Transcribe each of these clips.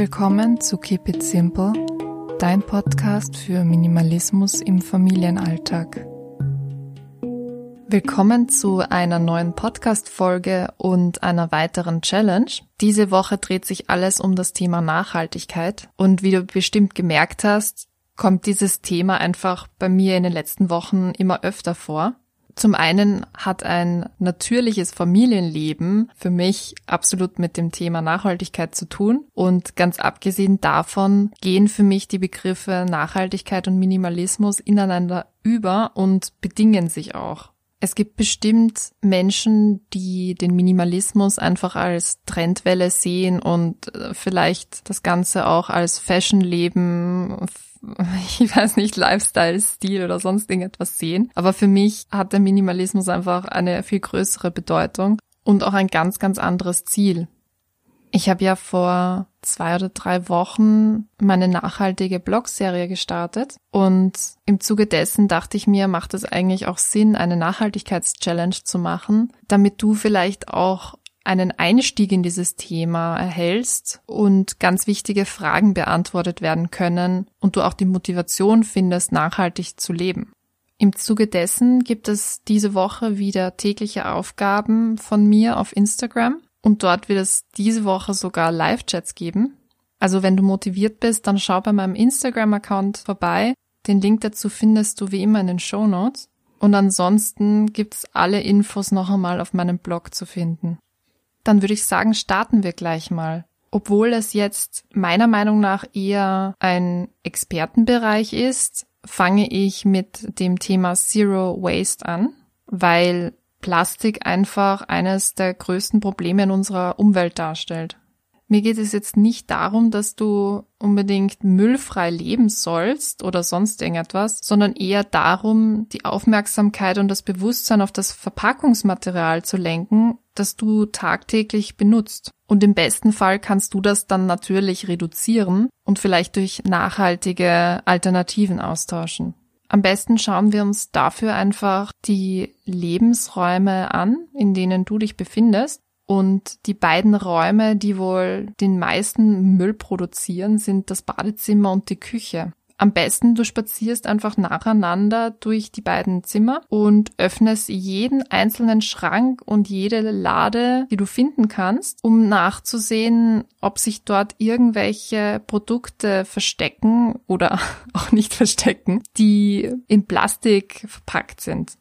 willkommen zu Keep It Simple, dein Podcast für Minimalismus im Familienalltag. Willkommen zu einer neuen Podcast-Folge und einer weiteren Challenge. Diese Woche dreht sich alles um das Thema Nachhaltigkeit und wie du bestimmt gemerkt hast, kommt dieses Thema einfach bei mir in den letzten Wochen immer öfter vor. Zum einen hat ein natürliches Familienleben für mich absolut mit dem Thema Nachhaltigkeit zu tun. Und ganz abgesehen davon gehen für mich die Begriffe Nachhaltigkeit und Minimalismus ineinander über und bedingen sich auch. Es gibt bestimmt Menschen, die den Minimalismus einfach als Trendwelle sehen und äh, vielleicht das Ganze auch als Fashionleben, ich weiß nicht, Lifestyle-Stil oder sonst irgendetwas sehen. Aber für mich hat der Minimalismus einfach eine viel größere Bedeutung und auch ein ganz, ganz anderes Ziel. Ich habe ja vor zwei oder drei Wochen meine nachhaltige Blogserie gestartet und im Zuge dessen dachte ich mir, macht es eigentlich auch Sinn, eine Nachhaltigkeitschallenge zu machen, damit du vielleicht auch einen Einstieg in dieses Thema erhältst und ganz wichtige Fragen beantwortet werden können und du auch die Motivation findest, nachhaltig zu leben. Im Zuge dessen gibt es diese Woche wieder tägliche Aufgaben von mir auf Instagram und dort wird es diese Woche sogar Live-Chats geben. Also wenn du motiviert bist, dann schau bei meinem Instagram-Account vorbei. Den Link dazu findest du wie immer in den Show Notes. Und ansonsten gibt's alle Infos noch einmal auf meinem Blog zu finden. Dann würde ich sagen, starten wir gleich mal. Obwohl es jetzt meiner Meinung nach eher ein Expertenbereich ist, fange ich mit dem Thema Zero Waste an, weil Plastik einfach eines der größten Probleme in unserer Umwelt darstellt. Mir geht es jetzt nicht darum, dass du unbedingt müllfrei leben sollst oder sonst irgendetwas, sondern eher darum, die Aufmerksamkeit und das Bewusstsein auf das Verpackungsmaterial zu lenken, das du tagtäglich benutzt. Und im besten Fall kannst du das dann natürlich reduzieren und vielleicht durch nachhaltige Alternativen austauschen. Am besten schauen wir uns dafür einfach die Lebensräume an, in denen du dich befindest. Und die beiden Räume, die wohl den meisten Müll produzieren, sind das Badezimmer und die Küche. Am besten du spazierst einfach nacheinander durch die beiden Zimmer und öffnest jeden einzelnen Schrank und jede Lade, die du finden kannst, um nachzusehen, ob sich dort irgendwelche Produkte verstecken oder auch nicht verstecken, die in Plastik verpackt sind.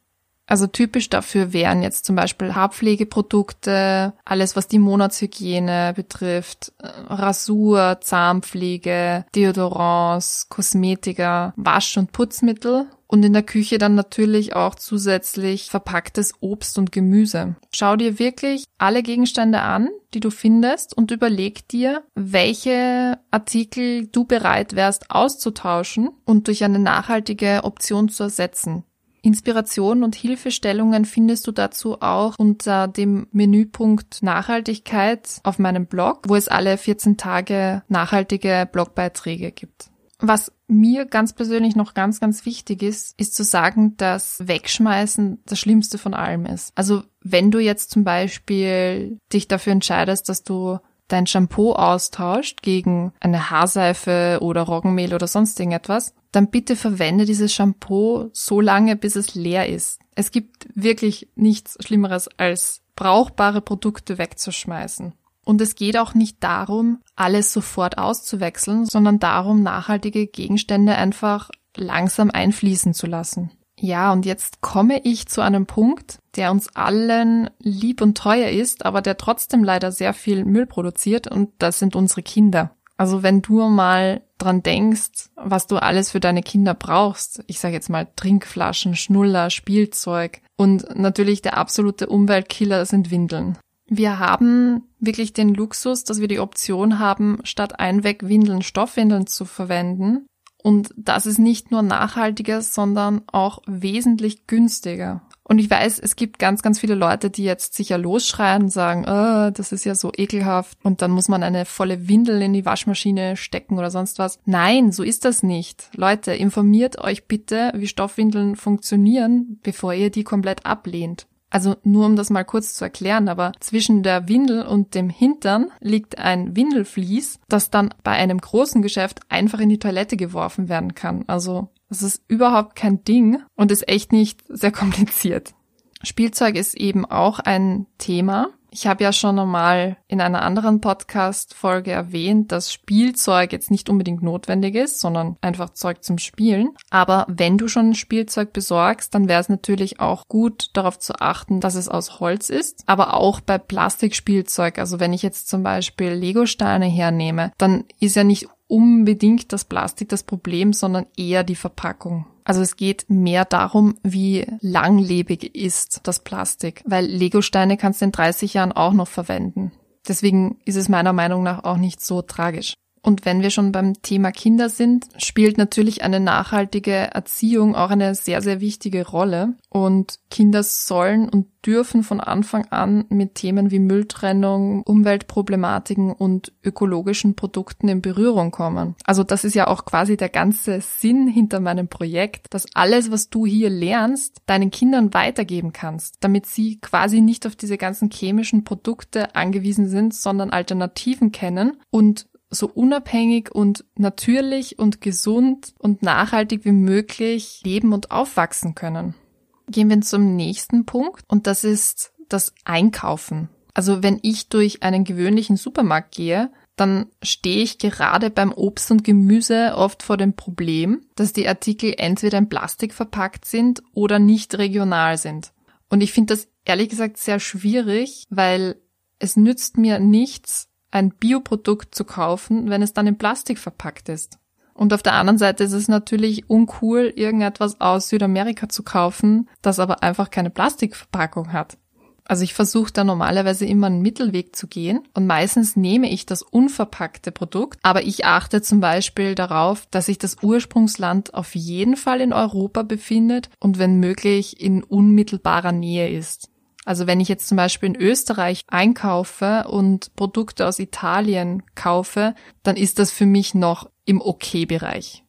Also typisch dafür wären jetzt zum Beispiel Haarpflegeprodukte, alles was die Monatshygiene betrifft, äh, Rasur, Zahnpflege, Deodorants, Kosmetika, Wasch- und Putzmittel und in der Küche dann natürlich auch zusätzlich verpacktes Obst und Gemüse. Schau dir wirklich alle Gegenstände an, die du findest und überleg dir, welche Artikel du bereit wärst auszutauschen und durch eine nachhaltige Option zu ersetzen. Inspiration und Hilfestellungen findest du dazu auch unter dem Menüpunkt Nachhaltigkeit auf meinem Blog, wo es alle 14 Tage nachhaltige Blogbeiträge gibt. Was mir ganz persönlich noch ganz, ganz wichtig ist, ist zu sagen, dass Wegschmeißen das Schlimmste von allem ist. Also wenn du jetzt zum Beispiel dich dafür entscheidest, dass du dein Shampoo austauscht gegen eine Haarseife oder Roggenmehl oder sonst irgendetwas, dann bitte verwende dieses Shampoo so lange, bis es leer ist. Es gibt wirklich nichts Schlimmeres als brauchbare Produkte wegzuschmeißen. Und es geht auch nicht darum, alles sofort auszuwechseln, sondern darum, nachhaltige Gegenstände einfach langsam einfließen zu lassen. Ja, und jetzt komme ich zu einem Punkt, der uns allen lieb und teuer ist, aber der trotzdem leider sehr viel Müll produziert, und das sind unsere Kinder. Also wenn du mal dran denkst, was du alles für deine Kinder brauchst, ich sage jetzt mal Trinkflaschen, Schnuller, Spielzeug und natürlich der absolute Umweltkiller sind Windeln. Wir haben wirklich den Luxus, dass wir die Option haben, statt Einwegwindeln Stoffwindeln zu verwenden. Und das ist nicht nur nachhaltiger, sondern auch wesentlich günstiger. Und ich weiß, es gibt ganz, ganz viele Leute, die jetzt sicher losschreien und sagen, oh, das ist ja so ekelhaft und dann muss man eine volle Windel in die Waschmaschine stecken oder sonst was. Nein, so ist das nicht. Leute, informiert euch bitte, wie Stoffwindeln funktionieren, bevor ihr die komplett ablehnt. Also nur um das mal kurz zu erklären, aber zwischen der Windel und dem Hintern liegt ein Windelflies, das dann bei einem großen Geschäft einfach in die Toilette geworfen werden kann. Also das ist überhaupt kein Ding und ist echt nicht sehr kompliziert. Spielzeug ist eben auch ein Thema. Ich habe ja schon einmal in einer anderen Podcast-Folge erwähnt, dass Spielzeug jetzt nicht unbedingt notwendig ist, sondern einfach Zeug zum Spielen. Aber wenn du schon Spielzeug besorgst, dann wäre es natürlich auch gut, darauf zu achten, dass es aus Holz ist. Aber auch bei Plastikspielzeug, also wenn ich jetzt zum Beispiel Lego-Steine hernehme, dann ist ja nicht unbedingt das Plastik das Problem, sondern eher die Verpackung. Also es geht mehr darum, wie langlebig ist das Plastik, weil Legosteine kannst du in 30 Jahren auch noch verwenden. Deswegen ist es meiner Meinung nach auch nicht so tragisch. Und wenn wir schon beim Thema Kinder sind, spielt natürlich eine nachhaltige Erziehung auch eine sehr, sehr wichtige Rolle. Und Kinder sollen und dürfen von Anfang an mit Themen wie Mülltrennung, Umweltproblematiken und ökologischen Produkten in Berührung kommen. Also das ist ja auch quasi der ganze Sinn hinter meinem Projekt, dass alles, was du hier lernst, deinen Kindern weitergeben kannst, damit sie quasi nicht auf diese ganzen chemischen Produkte angewiesen sind, sondern Alternativen kennen und so unabhängig und natürlich und gesund und nachhaltig wie möglich leben und aufwachsen können. Gehen wir zum nächsten Punkt und das ist das Einkaufen. Also wenn ich durch einen gewöhnlichen Supermarkt gehe, dann stehe ich gerade beim Obst und Gemüse oft vor dem Problem, dass die Artikel entweder in Plastik verpackt sind oder nicht regional sind. Und ich finde das ehrlich gesagt sehr schwierig, weil es nützt mir nichts, ein Bioprodukt zu kaufen, wenn es dann in Plastik verpackt ist. Und auf der anderen Seite ist es natürlich uncool, irgendetwas aus Südamerika zu kaufen, das aber einfach keine Plastikverpackung hat. Also ich versuche da normalerweise immer einen Mittelweg zu gehen und meistens nehme ich das unverpackte Produkt, aber ich achte zum Beispiel darauf, dass sich das Ursprungsland auf jeden Fall in Europa befindet und wenn möglich in unmittelbarer Nähe ist. Also wenn ich jetzt zum Beispiel in Österreich einkaufe und Produkte aus Italien kaufe, dann ist das für mich noch im Okay-Bereich.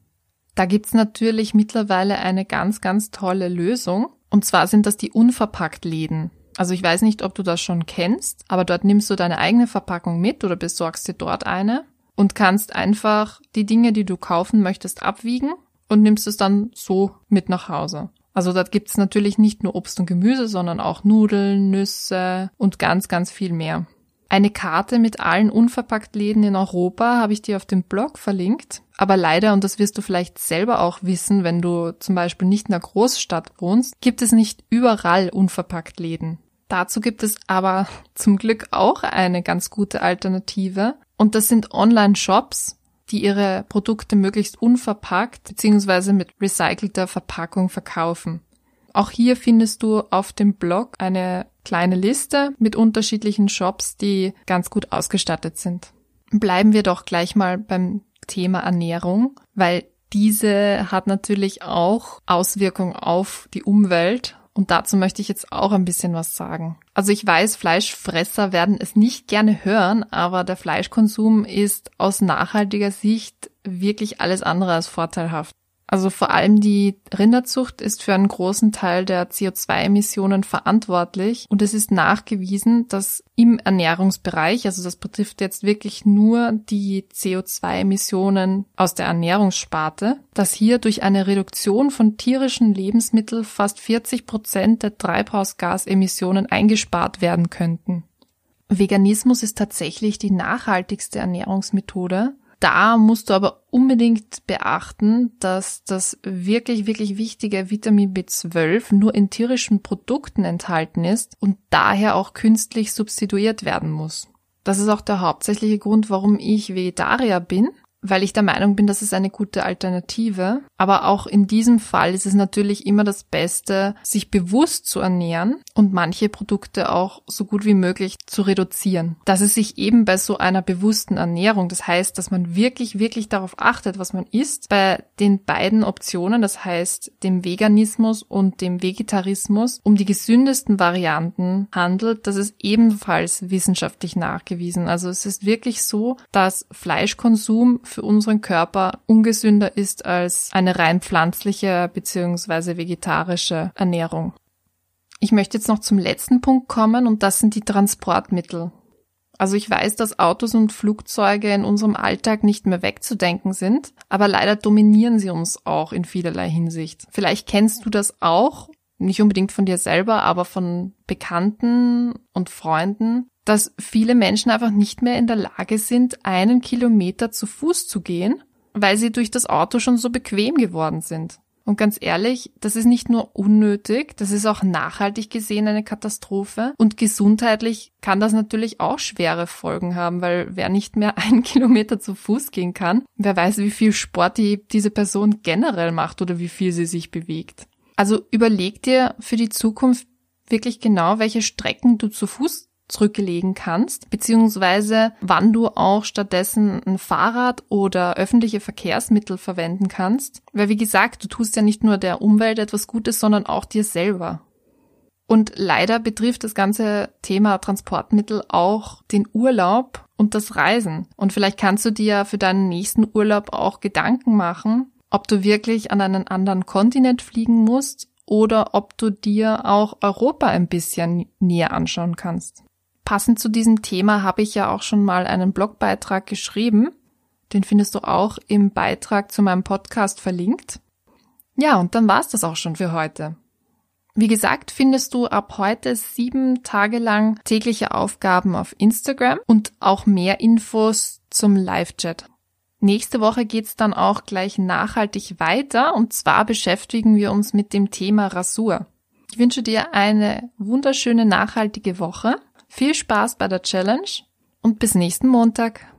Da gibt's natürlich mittlerweile eine ganz, ganz tolle Lösung. Und zwar sind das die Unverpackt-Läden. Also ich weiß nicht, ob du das schon kennst, aber dort nimmst du deine eigene Verpackung mit oder besorgst dir dort eine und kannst einfach die Dinge, die du kaufen möchtest, abwiegen und nimmst es dann so mit nach Hause. Also dort gibt's natürlich nicht nur Obst und Gemüse, sondern auch Nudeln, Nüsse und ganz, ganz viel mehr. Eine Karte mit allen Unverpacktläden in Europa habe ich dir auf dem Blog verlinkt. Aber leider, und das wirst du vielleicht selber auch wissen, wenn du zum Beispiel nicht in einer Großstadt wohnst, gibt es nicht überall Unverpacktläden. Dazu gibt es aber zum Glück auch eine ganz gute Alternative. Und das sind Online-Shops, die ihre Produkte möglichst unverpackt bzw. mit recycelter Verpackung verkaufen. Auch hier findest du auf dem Blog eine kleine Liste mit unterschiedlichen Shops, die ganz gut ausgestattet sind. Bleiben wir doch gleich mal beim Thema Ernährung, weil diese hat natürlich auch Auswirkungen auf die Umwelt und dazu möchte ich jetzt auch ein bisschen was sagen. Also ich weiß, Fleischfresser werden es nicht gerne hören, aber der Fleischkonsum ist aus nachhaltiger Sicht wirklich alles andere als vorteilhaft. Also vor allem die Rinderzucht ist für einen großen Teil der CO2-Emissionen verantwortlich und es ist nachgewiesen, dass im Ernährungsbereich, also das betrifft jetzt wirklich nur die CO2-Emissionen aus der Ernährungssparte, dass hier durch eine Reduktion von tierischen Lebensmitteln fast 40 Prozent der Treibhausgasemissionen eingespart werden könnten. Veganismus ist tatsächlich die nachhaltigste Ernährungsmethode da musst du aber unbedingt beachten, dass das wirklich, wirklich wichtige Vitamin B12 nur in tierischen Produkten enthalten ist und daher auch künstlich substituiert werden muss. Das ist auch der hauptsächliche Grund, warum ich Vegetarier bin weil ich der Meinung bin, dass es eine gute Alternative. Aber auch in diesem Fall ist es natürlich immer das Beste, sich bewusst zu ernähren und manche Produkte auch so gut wie möglich zu reduzieren. Dass es sich eben bei so einer bewussten Ernährung, das heißt, dass man wirklich, wirklich darauf achtet, was man isst, bei den beiden Optionen, das heißt dem Veganismus und dem Vegetarismus, um die gesündesten Varianten handelt, das ist ebenfalls wissenschaftlich nachgewiesen. Also es ist wirklich so, dass Fleischkonsum für unseren Körper ungesünder ist als eine rein pflanzliche bzw. vegetarische Ernährung. Ich möchte jetzt noch zum letzten Punkt kommen und das sind die Transportmittel. Also ich weiß, dass Autos und Flugzeuge in unserem Alltag nicht mehr wegzudenken sind, aber leider dominieren sie uns auch in vielerlei Hinsicht. Vielleicht kennst du das auch, nicht unbedingt von dir selber, aber von Bekannten und Freunden, dass viele Menschen einfach nicht mehr in der Lage sind, einen Kilometer zu Fuß zu gehen, weil sie durch das Auto schon so bequem geworden sind. Und ganz ehrlich, das ist nicht nur unnötig, das ist auch nachhaltig gesehen eine Katastrophe. Und gesundheitlich kann das natürlich auch schwere Folgen haben, weil wer nicht mehr einen Kilometer zu Fuß gehen kann, wer weiß, wie viel Sport die, diese Person generell macht oder wie viel sie sich bewegt. Also überleg dir für die Zukunft wirklich genau, welche Strecken du zu Fuß zurücklegen kannst, beziehungsweise wann du auch stattdessen ein Fahrrad oder öffentliche Verkehrsmittel verwenden kannst. Weil wie gesagt, du tust ja nicht nur der Umwelt etwas Gutes, sondern auch dir selber. Und leider betrifft das ganze Thema Transportmittel auch den Urlaub und das Reisen. Und vielleicht kannst du dir für deinen nächsten Urlaub auch Gedanken machen, ob du wirklich an einen anderen Kontinent fliegen musst oder ob du dir auch Europa ein bisschen näher anschauen kannst. Passend zu diesem Thema habe ich ja auch schon mal einen Blogbeitrag geschrieben. Den findest du auch im Beitrag zu meinem Podcast verlinkt. Ja, und dann war's das auch schon für heute. Wie gesagt, findest du ab heute sieben Tage lang tägliche Aufgaben auf Instagram und auch mehr Infos zum Live-Chat. Nächste Woche geht's dann auch gleich nachhaltig weiter und zwar beschäftigen wir uns mit dem Thema Rasur. Ich wünsche dir eine wunderschöne nachhaltige Woche viel Spaß bei der Challenge und bis nächsten Montag.